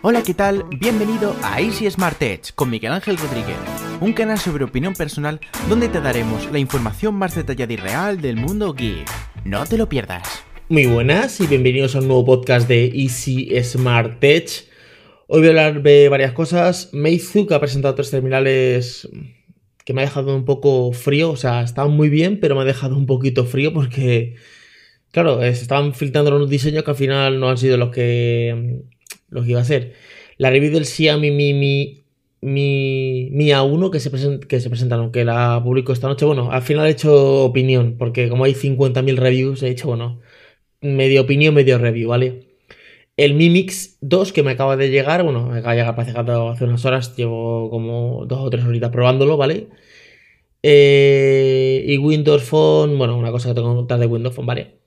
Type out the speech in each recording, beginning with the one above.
Hola, ¿qué tal? Bienvenido a Easy Smart Edge con Miguel Ángel Rodríguez, un canal sobre opinión personal donde te daremos la información más detallada y real del mundo geek. No te lo pierdas. Muy buenas y bienvenidos a un nuevo podcast de Easy Smart Edge. Hoy voy a hablar de varias cosas. Meizu, ha presentado tres terminales que me ha dejado un poco frío, o sea, estaban muy bien, pero me ha dejado un poquito frío porque, claro, se estaban filtrando unos diseños que al final no han sido los que lo que iba a hacer. La review del Xiaomi Mi Mi, Mi, Mi A1 que se, presenta, que se presentaron, que la publico esta noche. Bueno, al final he hecho opinión, porque como hay 50.000 reviews, he hecho, bueno, medio opinión, medio review, ¿vale? El Mi Mix 2 que me acaba de llegar, bueno, me acaba de llegar hace unas horas, llevo como dos o tres horitas probándolo, ¿vale? Eh, y Windows Phone, bueno, una cosa que tengo que contar de Windows Phone, ¿vale?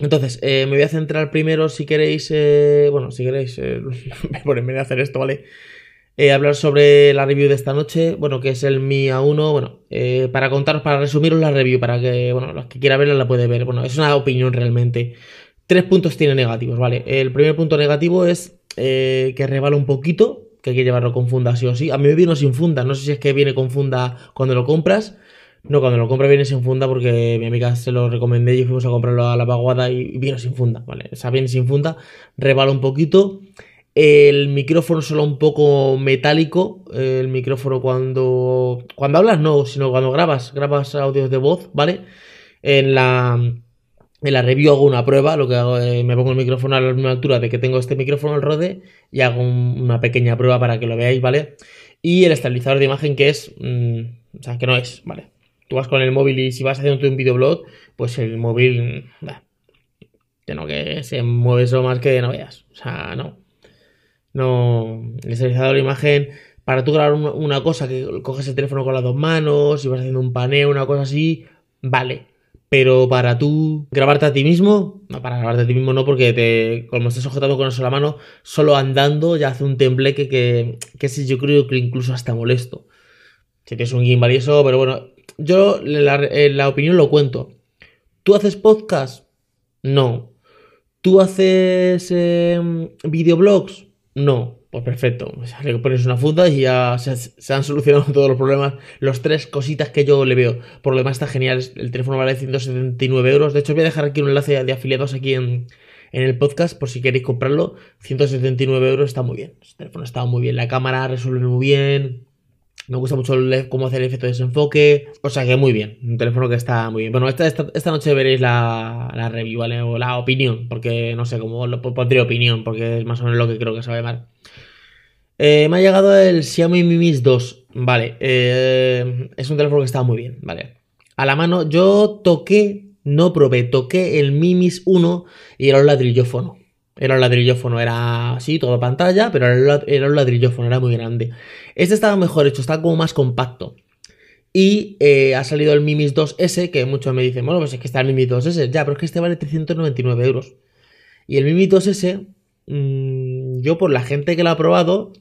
Entonces, eh, me voy a centrar primero, si queréis, eh, bueno, si queréis, eh, por en vez de hacer esto, ¿vale? hablar sobre la review de esta noche, bueno, que es el Mi A1, bueno, para contaros, para resumiros la review, para que, bueno, los que quieran verla la puede ver, bueno, es una opinión realmente. Tres puntos tiene negativos, ¿vale? El primer punto negativo es que rebala un poquito, que hay que llevarlo con funda sí o sí. A mí me vino sin funda, no sé si es que viene con funda cuando lo compras, no, cuando lo compra viene sin funda porque mi amiga se lo recomendé y fuimos a comprarlo a la vaguada y viene sin funda, ¿vale? O sea, viene sin funda, rebala un poquito. El micrófono solo un poco metálico. El micrófono cuando. Cuando hablas, no, sino cuando grabas. Grabas audios de voz, ¿vale? En la. En la review hago una prueba, lo que hago es me pongo el micrófono a la misma altura de que tengo este micrófono al rode y hago una pequeña prueba para que lo veáis, ¿vale? Y el estabilizador de imagen que es, mm, o sea, que no es, ¿vale? Tú vas con el móvil y si vas haciendo un videoblog, pues el móvil, bah, no que se mueve eso más que no veas. O sea, no. No. El estabilizador de imagen, para tú grabar una cosa que coges el teléfono con las dos manos y vas haciendo un paneo, una cosa así, vale. Pero para tú grabarte a ti mismo, no, para grabarte a ti mismo no, porque te, como estás sujetando con eso la mano, solo andando ya hace un tembleque que, que, que yo creo que incluso hasta molesto. Si tienes un gimbal y eso, pero bueno, yo la, opinión lo cuento. ¿Tú haces podcast? No. ¿Tú haces em, videoblogs? No. Pues perfecto. Le pones una funda y ya se, han solucionado todos los problemas. Los tres cositas que yo le veo. Por lo demás está genial. El teléfono vale 179 euros. De hecho, voy a dejar aquí un enlace de afiliados aquí en, en el podcast por si queréis comprarlo. 179 euros está muy bien. El teléfono está muy bien. La cámara resuelve muy bien. Me gusta mucho cómo hacer el efecto de desenfoque. O sea que muy bien. Un teléfono que está muy bien. Bueno, esta, esta, noche veréis la, la, review, ¿vale? O la opinión. Porque no sé cómo lo pondré opinión. Porque es más o menos lo que creo que se va a llamar. Eh, me ha llegado el Xiaomi Mi Mix 2. Vale. Eh, es un teléfono que está muy bien. Vale. A la mano, yo toqué, no probé, toqué el Mi Mix 1 y era un ladrillófono. Era un ladrillófono, era así, toda pantalla, pero era un ladrillófono, era muy grande. Este estaba mejor hecho, estaba como más compacto. Y eh, ha salido el Mimis 2S, que muchos me dicen, bueno, pues es que está el Mimis 2S, ya, pero es que este vale 399 euros. Y el Mimis 2S, mmm, yo por la gente que lo ha probado,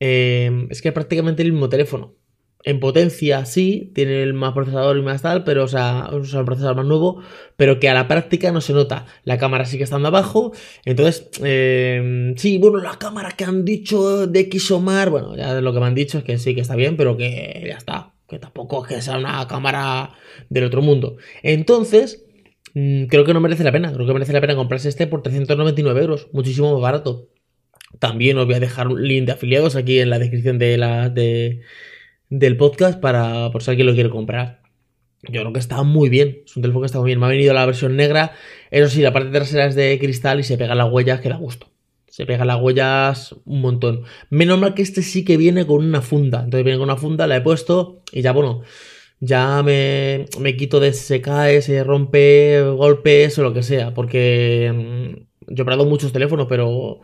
eh, es que es prácticamente el mismo teléfono. En potencia sí, tiene el más procesador y más tal, pero o sea, usa el procesador más nuevo, pero que a la práctica no se nota. La cámara sigue estando abajo, entonces, eh, sí, bueno, la cámara que han dicho de Xomar, bueno, ya lo que me han dicho es que sí, que está bien, pero que ya está, que tampoco es que sea una cámara del otro mundo. Entonces, mm, creo que no merece la pena, creo que merece la pena comprarse este por 399 euros, muchísimo más barato. También os voy a dejar un link de afiliados aquí en la descripción de la... del podcast para por si alguien lo quiere comprar. Yo creo que está muy bien. Es un teléfono que está muy bien. Me ha venido la versión negra. Eso sí, la parte trasera es de cristal y se pega las huellas que da gusto. Se pega las huellas un montón. Menos mal que este sí que viene con una funda. Entonces viene con una funda, la he puesto y ya, bueno, ya me, me quito de se cae, se rompe, golpes o lo que sea. Porque mm, yo he probado muchos teléfonos, pero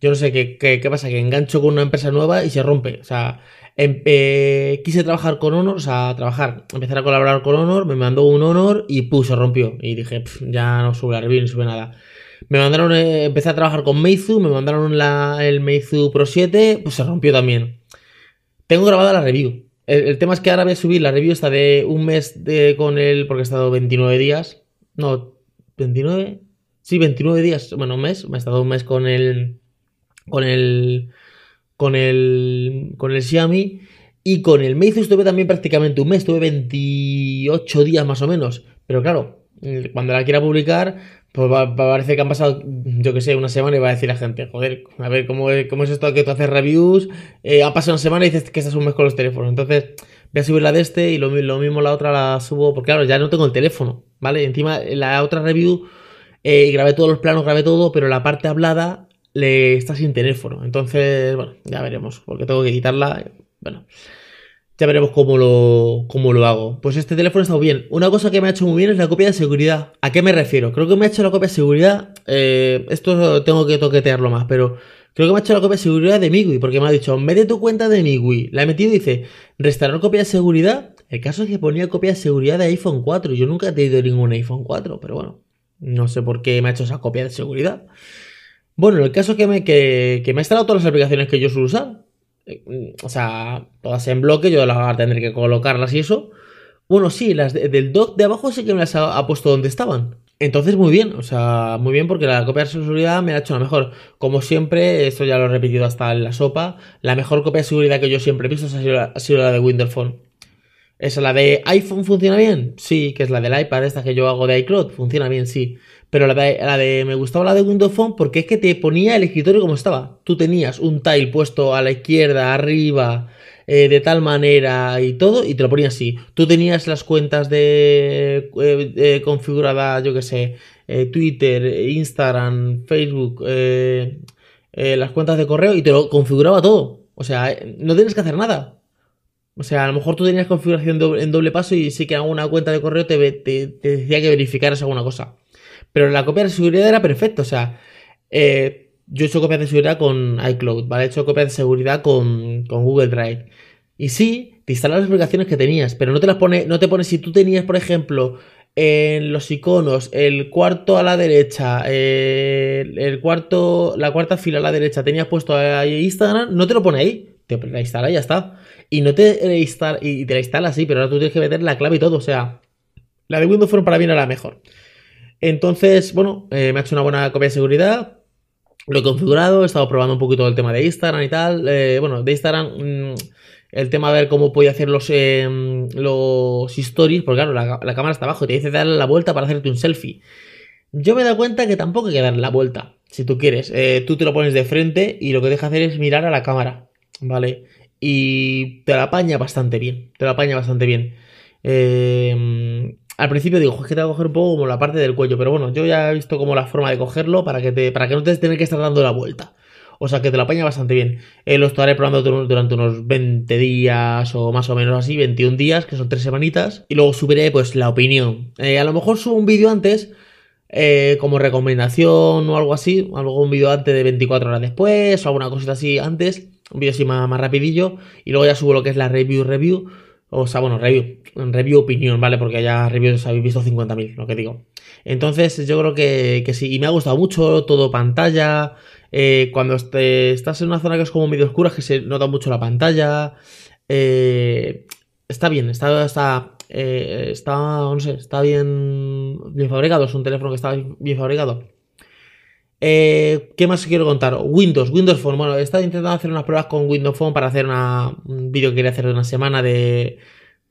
yo no sé qué, qué, pasa, que engancho con una empresa nueva y se rompe. O sea, Em, eh, quise trabajar con Honor, o sea, trabajar, empezar a colaborar con Honor, me mandó un Honor y puso, rompió. Y dije, ya no sube la review, ni sube nada. Me mandaron, eh, empecé a trabajar con Meizu, me mandaron la, el Meizu Pro 7, pues se rompió también. Tengo grabada la review. El, tema es que ahora voy a subir la review esta de un mes de, con él, porque he estado 29 días. No, 29. Sí, 29 días. Bueno, un mes. Me he estado un mes con el, con el, con el, con el Xiaomi. Y con el Meizu estuve también prácticamente un mes, estuve 28 días más o menos. Pero claro, cuando la quiera publicar, pues va, parece que han pasado, yo que sé, una semana y va a decir la gente, joder, a ver, ¿cómo, cómo es esto que tú haces reviews? Eh, ha pasado una semana y dices que estás un mes con los teléfonos. Entonces, voy a subir la de este y lo, lo, mismo la otra la subo, porque claro, ya no tengo el teléfono, ¿vale? Encima, la otra review, eh, grabé todos los planos, grabé todo, pero la parte hablada le está sin teléfono. Entonces, bueno, ya veremos, porque tengo que quitarla. Bueno, ya veremos cómo lo, cómo lo hago. Pues este teléfono está muy bien. Una cosa que me ha hecho muy bien es la copia de seguridad. ¿A qué me refiero? Creo que me ha hecho la copia de seguridad. Eh, esto tengo que toquetearlo más, pero creo que me ha hecho la copia de seguridad de MIUI, porque me ha dicho, de tu cuenta de MIUI. La he metido y dice, restaurar copia de seguridad. El caso es que ponía copia de seguridad de iPhone 4. Yo nunca he tenido ningún iPhone 4, pero bueno, no sé por qué me ha hecho esa copia de seguridad. Bueno, el caso que me, que, me ha instalado todas las aplicaciones que yo suelo usar. Eh, o sea, todas en bloque, yo las voy a tener que colocarlas y eso. Bueno, sí, las del dock de abajo sí que me las ha, puesto donde estaban. Entonces, muy bien, o sea, muy bien porque la copia de seguridad me ha hecho la mejor. Como siempre, esto ya lo he repetido hasta en la sopa, la mejor copia de seguridad que yo siempre he visto ha sido la, ha sido la de Windows Phone. ¿Esa la de iPhone funciona bien? Sí, que es la del iPad, esta que yo hago de iCloud, funciona bien, sí. Pero la de, la de, me gustaba la de Windows Phone porque es que te ponía el escritorio como estaba. Tú tenías un tile puesto a la izquierda, arriba, eh, de tal manera y todo, y te lo ponía así. Tú tenías las cuentas de eh, eh, yo que sé, Twitter, Instagram, Facebook, las cuentas de correo y te lo configuraba todo. O sea, no tienes que hacer nada. O sea, a lo mejor tú tenías configuración en doble paso y sí que alguna cuenta de correo te, decía que verificaras alguna cosa. Pero la copia de seguridad era perfecta. O sea, eh, yo he hecho copias de seguridad con iCloud, ¿vale? He hecho copias de seguridad con, Google Drive. Y sí, te instalan las aplicaciones que tenías, pero no te las pone, no te pone si tú tenías, por ejemplo, en los iconos, el cuarto a la derecha, el, cuarto, la cuarta fila a la derecha, tenías puesto ahí Instagram, no te lo pone ahí, te la instala y ya está. Y no te instala, y te la instala así, pero ahora tú tienes que meter la clave y todo, o sea, la de Windows Phone para mí era la mejor. Entonces, bueno, eh, me ha hecho una buena copia de seguridad. Lo he configurado, he estado probando un poquito el tema de Instagram y tal. Eh, bueno, de Instagram, mm, el tema de ver cómo puede hacer los, em, los stories, porque claro, la, cámara está abajo te dice darle la vuelta para hacerte un selfie. Yo me he dado cuenta que tampoco hay que darle la vuelta, si tú quieres. Eh, tú te lo pones de frente y lo que deja hacer es mirar a la cámara, ¿vale? Y te la apaña bastante bien, te la apaña bastante bien. Eh, al principio digo, es que te voy a coger un poco como la parte del cuello, pero bueno, yo ya he visto como la forma de cogerlo para que, te, para que no te tengas que estar dando la vuelta. O sea que te la apaña bastante bien. Eh, lo estaré probando durante unos 20 días o más o menos así, 21 días, que son 3 semanitas. Y luego subiré pues la opinión. Eh, a lo mejor subo un vídeo antes, eh, como recomendación o algo así. Algo un vídeo antes de 24 horas después o alguna cosita así antes. Un vídeo así más, más rapidillo. Y luego ya subo lo que es la review review o sea, bueno, review, review opinión, ¿vale? Porque ya reviews habéis visto 50.000, lo que digo. Entonces, yo creo que, sí, y me ha gustado mucho, todo pantalla. Eh, cuando estás en una zona que es como medio oscura, que se nota mucho la pantalla. Eh, está bien, está, está, eh, está, no sé, está bien, bien fabricado. Es un teléfono que está bien fabricado. Eh, ¿Qué más quiero contar? Windows, Windows Phone. Bueno, he estado intentando hacer unas pruebas con Windows Phone para hacer un vídeo que quería hacer de una semana de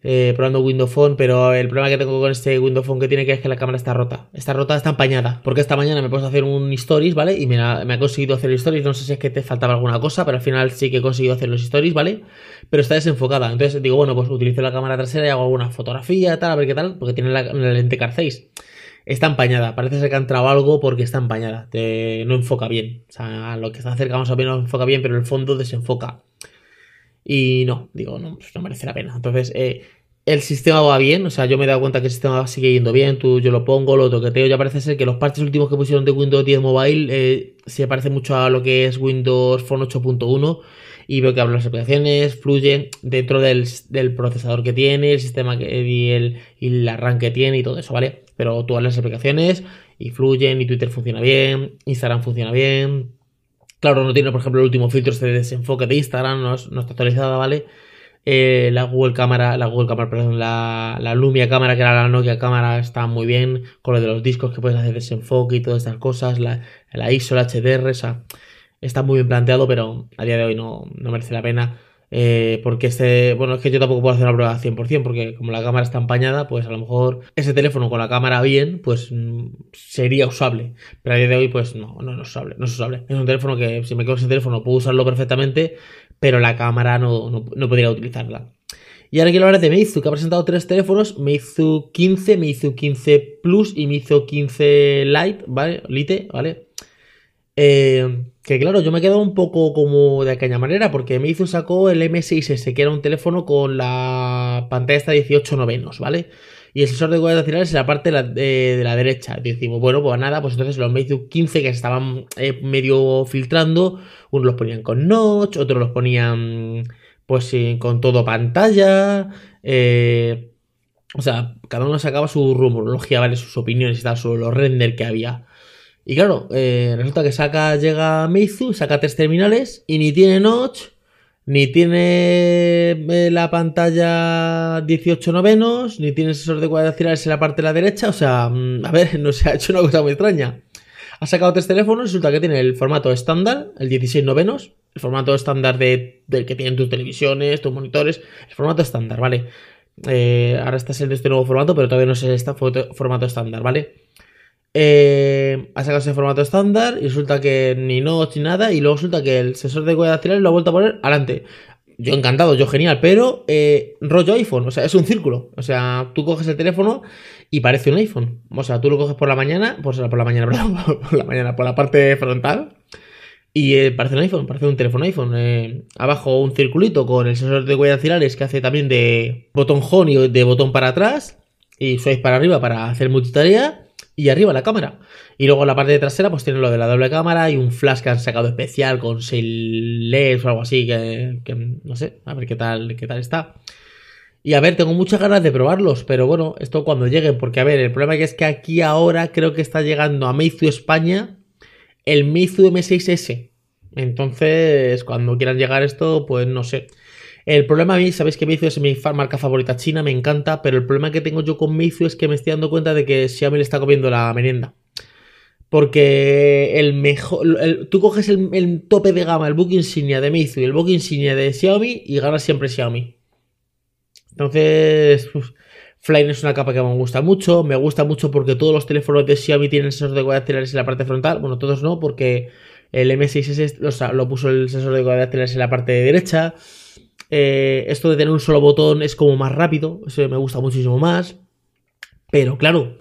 eh, probando Windows Phone, pero el problema que tengo con este Windows Phone que tiene que es que la cámara está rota. Está rota, está empañada. Porque esta mañana me puse a hacer un stories, ¿vale? Y me ha, conseguido hacer stories. No sé si es que te faltaba alguna cosa, pero al final sí que he conseguido hacer los stories, ¿vale? Pero está desenfocada. Entonces digo, bueno, pues utilizo la cámara trasera y hago alguna fotografía, tal, a ver qué tal, porque tiene la, la lente Car 6 está empañada. Parece ser que ha entrado algo porque está empañada. no enfoca bien. O sea, lo que está cerca más o menos enfoca bien, pero el fondo desenfoca. Y no, digo, no, pues no merece la pena. Entonces, eh, el sistema va bien. O sea, yo me he dado cuenta que el sistema sigue yendo bien. Tú, yo lo pongo, lo toqueteo. Ya parece ser que los parches últimos que pusieron de Windows 10 Mobile eh, se parece mucho a lo que es Windows Phone 8.1 y veo que las aplicaciones, fluyen dentro del, procesador que tiene, el sistema y, el, y el arranque que tiene y todo eso, ¿vale? Pero todas las aplicaciones y fluyen y Twitter funciona bien, Instagram funciona bien. Claro, no tiene, por ejemplo, el último filtro de desenfoque de Instagram, no, está actualizada, ¿vale? Eh, la Google Cámara, la Google Cámara, perdón, la, Lumia Cámara, que era la Nokia Cámara, está muy bien, con lo de los discos que puedes hacer desenfoque y todas estas cosas, la, ISO, la HDR, o está muy bien planteado, pero a día de hoy no, no merece la pena. Eh, porque este, bueno, es que yo tampoco puedo hacer una prueba 100%, porque como la cámara está empañada, pues a lo mejor ese teléfono con la cámara bien, pues mm, sería usable. Pero a día de hoy, pues no, no, no es usable, no es usable. Es un teléfono que si me quedo sin teléfono puedo usarlo perfectamente, pero la cámara no, no, no podría utilizarla. Y ahora quiero hablar de Meizu, que ha presentado tres teléfonos, Meizu 15, Meizu 15 Plus y Meizu 15 Lite, ¿vale? Lite, ¿vale? Eh, que claro, yo me he quedado un poco como de aquella manera, porque Meizu sacó el M6S, que era un teléfono con la pantalla esta 18 novenos, ¿vale? Y el sensor de huellas dactilares en la parte de la, de, la, derecha. Decimos, bueno, pues nada, pues entonces los Meizu 15 que estaban eh, medio filtrando, unos los ponían con notch, otros los ponían pues con todo pantalla. Eh, o sea, cada uno sacaba su rumorología, ¿vale? Sus opiniones y tal sobre los render que había. Y claro, eh, resulta que saca, llega Meizu, saca tres terminales y ni tiene notch, ni tiene eh, la pantalla 18 novenos, ni tiene sensor de cuadradas en la parte de la derecha. O sea, mm, a ver, no se ha hecho una cosa muy extraña. Ha sacado tres teléfonos, resulta que tiene el formato estándar, el 16 novenos, el formato estándar de, del que tienen tus televisiones, tus monitores, el formato estándar, ¿vale? Eh, ahora está en este nuevo formato, pero todavía no es este formato estándar, ¿vale? Eh, ha sacado ese formato estándar y resulta que ni notch ni nada, y luego resulta que el sensor de huella dactilar lo ha vuelto a poner adelante. Yo encantado, yo genial, pero eh, rollo iPhone, o sea, es un círculo. O sea, tú coges el teléfono y parece un iPhone. O sea, tú lo coges por la mañana, pues por la mañana, perdón, por la mañana, por la parte frontal, y eh, parece un iPhone, parece un teléfono iPhone. Eh, abajo un circulito con el sensor de huellas dactilares que hace también de botón home y de botón para atrás. Y swipe para arriba para hacer multitarea. Y arriba la cámara. Y luego en la parte de trasera, pues tiene lo de la doble cámara y un flash que han sacado especial con 6 LEDs o algo así. Que, no sé, a ver qué tal, qué tal está. Y a ver, tengo muchas ganas de probarlos, pero bueno, esto cuando lleguen, porque a ver, el problema es que aquí ahora creo que está llegando a Meizu España el Meizu M6S. Entonces, cuando quieran llegar esto, pues no sé. El problema a mí, sabéis que Meizu es mi marca favorita china, me encanta, pero el problema que tengo yo con Meizu es que me estoy dando cuenta de que Xiaomi le está comiendo la merienda. Porque el mejor. tú coges el, tope de gama, el book insignia de Meizu y el book insignia de Xiaomi y ganas siempre Xiaomi. Entonces. Flame es una capa que me gusta mucho. Me gusta mucho porque todos los teléfonos de Xiaomi tienen sensor de cuadradas en la parte frontal. Bueno, todos no, porque el M6S lo, puso el sensor de cuadradas en la parte derecha. Eh, esto de tener un solo botón es como más rápido. Eso me gusta muchísimo más. Pero claro,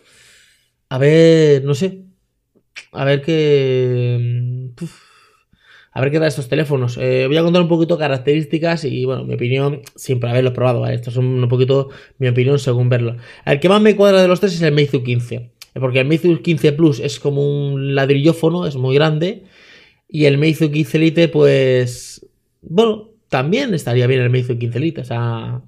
a ver, no sé. A ver qué. A ver qué tal estos teléfonos. Eh, voy a contar un poquito características y, bueno, mi opinión, siempre haberlo probado. Esto es un poquito mi opinión según verlo. El que más me cuadra de los tres es el Meizu 15. Porque el Meizu 15 Plus es como un ladrillófono, es muy grande. Y el Meizu 15 Lite, pues. Bueno, también estaría bien el Meizu 15 Lite, o sea.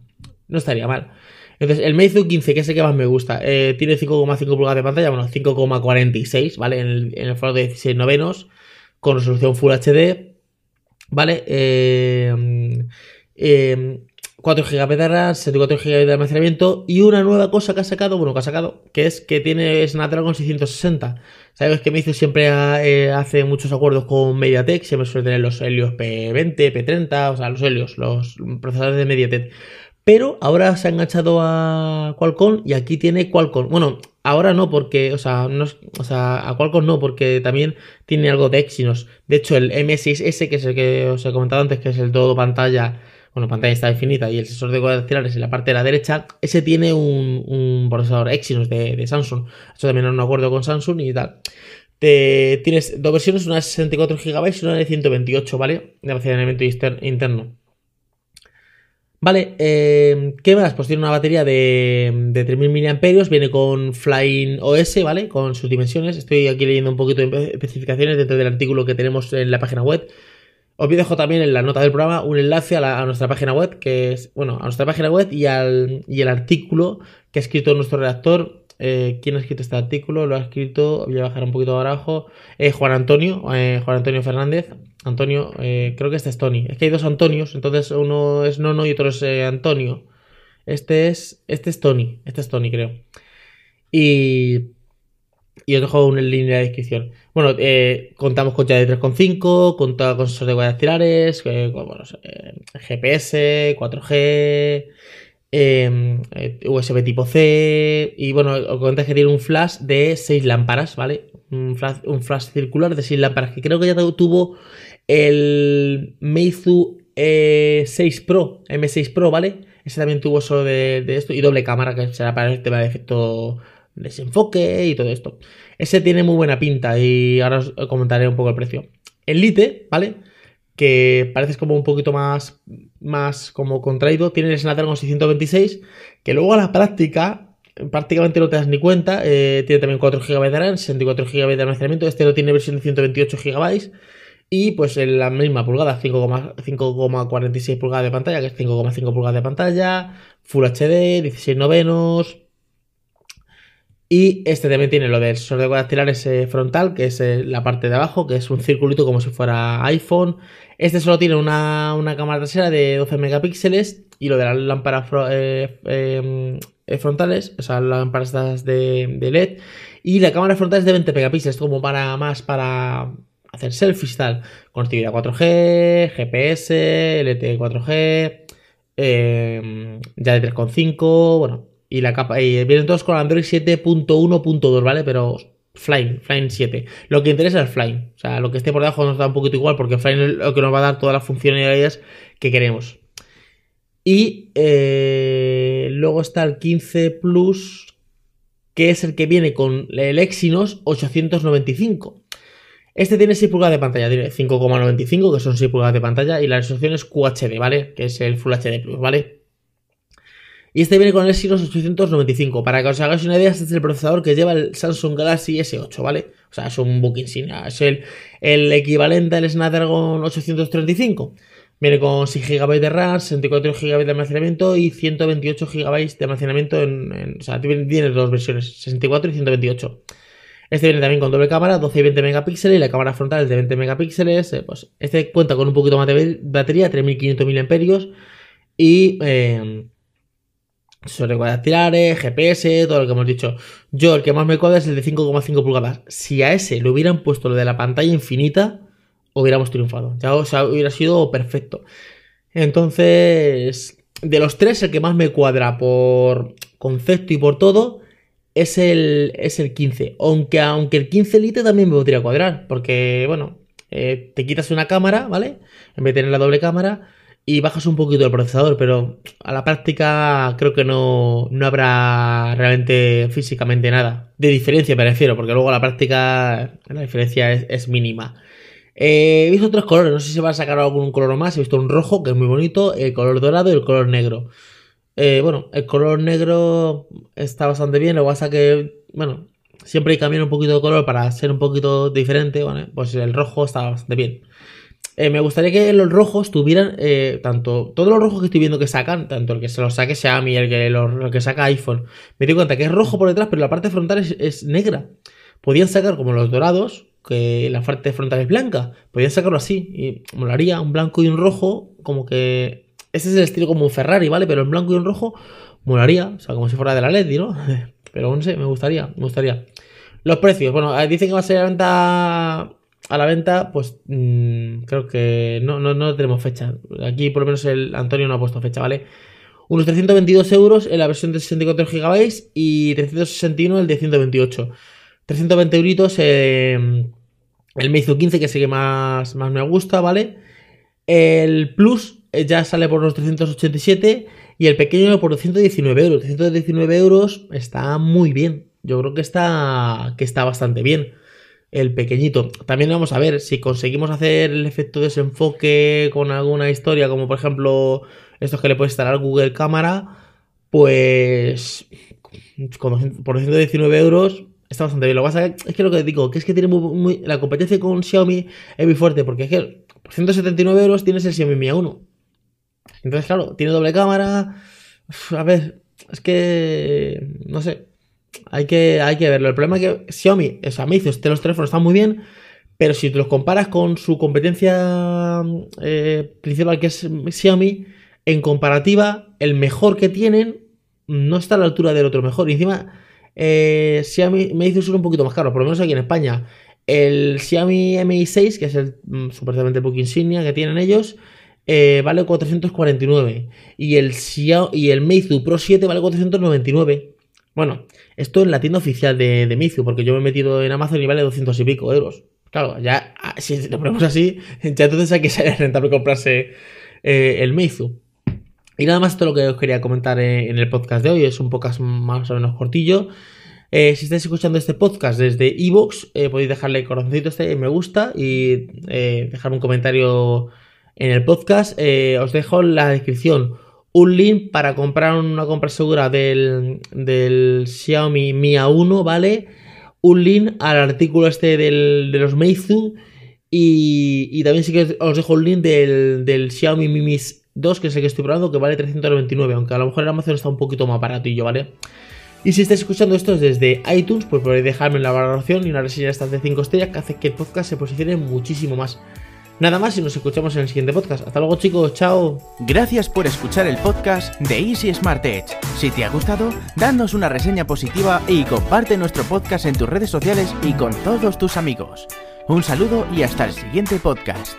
No estaría mal. Entonces, el Meizu 15, que es el que más me gusta, eh, tiene 5,5 pulgadas de pantalla, bueno, 5,46, ¿vale? En el, en formato de 16 novenos con resolución Full HD, ¿vale? Eh, 4 GB de RAM, 74 GB de almacenamiento y una nueva cosa que ha sacado, bueno, que ha sacado, que es que tiene Snapdragon 660. Sabes que Meizu siempre eh, hace muchos acuerdos con MediaTek, siempre suele tener los Helios P20, P30, o sea, los Helios, los procesadores de MediaTek. Pero ahora se ha enganchado a Qualcomm y aquí tiene Qualcomm. Bueno, ahora no porque, o sea, no, o sea, a Qualcomm no porque también tiene algo de Exynos. De hecho, el M6S, que es el que os he comentado antes, que es el todo pantalla, bueno, pantalla está infinita y el sensor de cuadradas en la parte de la derecha, ese tiene un, procesador Exynos de, Samsung. Esto también es un acuerdo con Samsung y tal. tienes dos versiones, una de 64 GB y una de 128, ¿vale? De almacenamiento interno. Vale, eh, ¿qué más? Pues tiene una batería de, de 3000 mAh, viene con Flying OS, ¿vale? Con sus dimensiones. Estoy aquí leyendo un poquito de especificaciones dentro del artículo que tenemos en la página web. Os dejo también en la nota del programa un enlace a, nuestra página web, que es, bueno, a nuestra página web y al y el artículo que ha escrito nuestro redactor eh, ¿Quién ha escrito este artículo? Lo ha escrito, voy a bajar un poquito abajo, eh, Juan Antonio, eh, Juan Antonio Fernández. Antonio, creo que este es Tony. Es que hay dos Antonios, entonces uno es Nono y otro es Antonio. Este es, este es Tony, este es Tony, creo. Y, y os dejo un link en la descripción. Bueno, eh, contamos con ya de 3.5, contamos con sensor de huellas dactilares, eh, bueno, eh, GPS, 4G, em, eh, USB tipo C, y bueno, os comenté que tiene un flash de 6 lámparas, ¿vale? Un flash, un flash circular de 6 lámparas, que creo que ya tuvo el Meizu 6 Pro, M6 Pro, ¿vale? Ese también tuvo eso de, de esto y doble cámara, que será para el tema de efecto desenfoque y todo esto. Ese tiene muy buena pinta y ahora os comentaré un poco el precio. El Lite, ¿vale? Que parece como un poquito más, más como contraído, tiene el Snapdragon 626, que luego a la práctica prácticamente no te das ni cuenta. Eh, tiene también 4 GB de RAM, 64 GB de almacenamiento. Este no tiene versión de 128 GB. Y pues en la misma pulgada, 5,46 pulgadas de pantalla, que es 5,5 pulgadas de pantalla, Full HD, 16 novenos, y este también tiene lo del sensor de dactilares ese frontal, que es eh, la parte de abajo, que es un circulito como si fuera iPhone. Este solo tiene una, cámara trasera de 12 megapíxeles y lo de las lámparas eh, eh, frontales, o sea, las lámparas de, LED. Y la cámara frontal es de 20 megapíxeles, como para más para hacer selfies tal. Conectividad 4G, GPS, LTE 4G, em, ya de 3.5, bueno, y la capa. Vienen todos con Android 7.1.2, ¿vale? Pero Flying, Flying 7. Lo que interesa es Flying. O sea, lo que esté por debajo nos da un poquito igual porque Flying es lo que nos va a dar todas las funcionalidades que queremos. Y eh, luego está el 15 Plus, que es el que viene con el Exynos 895. Este tiene 6 pulgadas de pantalla, tiene 5,95, que son 6 pulgadas de pantalla, y la resolución es QHD, ¿vale? Que es el Full HD Plus, ¿vale? Y este viene con el Exynos 895. Para que os hagáis una idea, este es el procesador que lleva el Samsung Galaxy S8, ¿vale? O sea, es un book insignia. Es el, el equivalente al Snapdragon 835. Viene con 6 GB de RAM, 64 GB de almacenamiento y 128 GB de almacenamiento en, o sea, tiene dos versiones, 64 y 128. Este viene también con doble cámara, 12 y 20 megapíxeles y la cámara frontal es de 20 megapíxeles. Eh, pues este cuenta con un poquito más de batería, 3500 mAh y eh, sobre dactilares, GPS, todo lo que hemos dicho. Yo, el que más me cuadra es el de 5,5 pulgadas. Si a ese le hubieran puesto lo de la pantalla infinita, hubiéramos triunfado. Ya o sea, hubiera sido perfecto. Entonces, de los tres, el que más me cuadra por concepto y por todo es el, es el 15. Aunque, aunque el 15 Lite también me podría cuadrar, porque, bueno, eh, te quitas una cámara, ¿vale? En vez de tener la doble cámara y bajas un poquito el procesador, pero a la práctica creo que no, no habrá realmente físicamente nada. De diferencia me refiero, porque luego a la práctica la diferencia es, mínima. Eh, he visto otros colores, no sé si se va a sacar algún color más. He visto un rojo que es muy bonito, el color dorado y el color negro. Eh, bueno, el color negro está bastante bien, lo que pasa que, bueno, siempre hay que cambiar un poquito de color para ser un poquito diferente. Bueno, pues el rojo está bastante bien. Eh, me gustaría que los rojos tuvieran eh, tanto todos los rojos que estoy viendo que sacan, tanto el que se los saque Xiaomi, el que, el que saca iPhone, me doy cuenta que es rojo por detrás, pero la parte frontal es, negra. Podían sacar como los dorados, que la parte frontal es blanca. Podían sacarlo así y molaría un blanco y un rojo, como que ese es el estilo como un Ferrari, ¿vale? Pero en blanco y un rojo molaría, o sea, como si fuera de la LED, ¿no? Pero no sé, me gustaría, me gustaría. Los precios, bueno, eh, dicen que va a ser la venta a la venta, pues mm, creo que no, no, tenemos fecha. Aquí por lo menos el Antonio no ha puesto fecha, ¿vale? Unos 322 euros en la versión de 64 GB y 361 el de 128. 320 euritos el Meizu 15, que es el que más, más me gusta, ¿vale? El Plus eh, ya sale por unos 387 y el pequeño por 119 euros. 119 euros está muy bien. Yo creo que está, que está bastante bien el pequeñito. También vamos a ver si conseguimos hacer el efecto desenfoque con alguna historia, como por ejemplo estos que le puedes instalar Google Cámara, pues por 119 euros está bastante bien. Lo que pasa es que lo que digo, que es que tiene muy, la competencia con Xiaomi es muy fuerte, porque es que por 179 euros tienes el Xiaomi Mi A1. Entonces, claro, tiene doble cámara. A ver, es que no sé. Hay que, hay que verlo. El problema es que Xiaomi, o sea, me dice, los teléfonos están muy bien, pero si te los comparas con su competencia eh, principal, que es Xiaomi, en comparativa, el mejor que tienen no está a la altura del otro mejor. Y encima, eh, Xiaomi Meizu son un poquito más caros, por lo menos aquí en España. El Xiaomi Mi 6, que es el mm, supuestamente book insignia que tienen ellos, eh, vale 449. Y el, y el Meizu Pro 7 vale 499. Bueno, esto en la tienda oficial de, de Meizu, porque yo me he metido en Amazon y vale 200 y pico euros. Claro, ya ah, si lo ponemos así, ya entonces hay que ser rentable comprarse eh, el Meizu. Y nada más esto es lo que os quería comentar en el podcast de hoy. Es un podcast más o menos cortillo. Eh, si estáis escuchando este podcast desde Evox, eh, podéis dejarle corazoncito este me gusta y eh, dejarme un comentario en el podcast. Eh, os dejo en la descripción un link para comprar una compra segura del, del Xiaomi Mi A1, ¿vale? Un link al artículo este del, de los Meizu. Y, y, también sí que os dejo un link del, del Xiaomi Mi Mix 2, que es el que estoy probando, que vale 399, aunque a lo mejor en Amazon está un poquito más baratillo, ¿vale? Y si estáis escuchando esto desde iTunes, pues podéis dejarme la valoración y una reseña de estas de 5 estrellas que hace que el podcast se posicione muchísimo más. Nada más y nos escuchamos en el siguiente podcast. Hasta luego chicos, chao. Gracias por escuchar el podcast de Easy Smart Edge. Si te ha gustado, danos una reseña positiva y comparte nuestro podcast en tus redes sociales y con todos tus amigos. Un saludo y hasta el siguiente podcast.